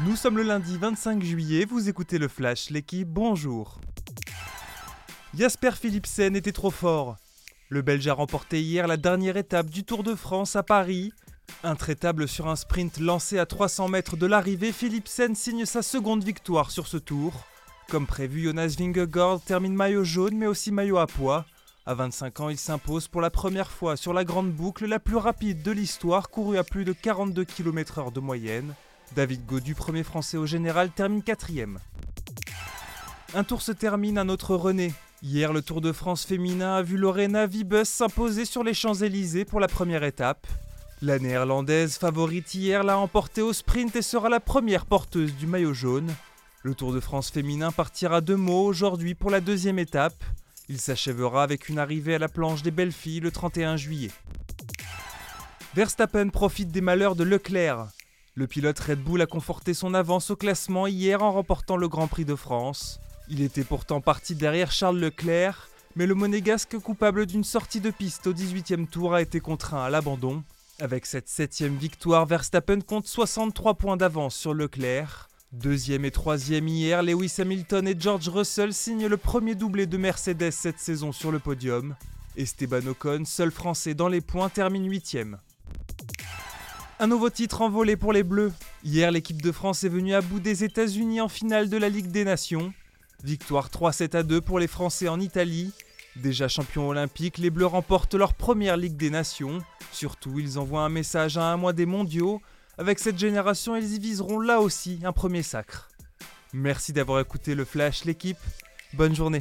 Nous sommes le lundi 25 juillet, vous écoutez le Flash, l'équipe, bonjour. Jasper Philipsen était trop fort. Le Belge a remporté hier la dernière étape du Tour de France à Paris. Intraitable sur un sprint lancé à 300 mètres de l'arrivée, Philipsen signe sa seconde victoire sur ce tour. Comme prévu, Jonas Vingegaard termine maillot jaune mais aussi maillot à poids. À 25 ans, il s'impose pour la première fois sur la grande boucle la plus rapide de l'histoire, courue à plus de 42 km/h de moyenne. David Godu, premier français au général, termine quatrième. Un tour se termine, un autre René. Hier, le Tour de France féminin a vu Lorena Vibus s'imposer sur les Champs-Élysées pour la première étape. La néerlandaise favorite hier l'a emporté au sprint et sera la première porteuse du maillot jaune. Le Tour de France féminin partira de Meaux aujourd'hui pour la deuxième étape. Il s'achèvera avec une arrivée à la planche des belles filles le 31 juillet. Verstappen profite des malheurs de Leclerc. Le pilote Red Bull a conforté son avance au classement hier en remportant le Grand Prix de France. Il était pourtant parti derrière Charles Leclerc, mais le monégasque coupable d'une sortie de piste au 18e tour a été contraint à l'abandon. Avec cette septième victoire, Verstappen compte 63 points d'avance sur Leclerc. Deuxième et troisième hier, Lewis Hamilton et George Russell signent le premier doublé de Mercedes cette saison sur le podium. Esteban Ocon, seul français dans les points, termine huitième. Un nouveau titre envolé pour les Bleus. Hier, l'équipe de France est venue à bout des États-Unis en finale de la Ligue des Nations. Victoire 3-7 à 2 pour les Français en Italie. Déjà champions olympiques, les Bleus remportent leur première Ligue des Nations. Surtout, ils envoient un message à un mois des mondiaux. Avec cette génération, ils y viseront là aussi un premier sacre. Merci d'avoir écouté le Flash, l'équipe. Bonne journée.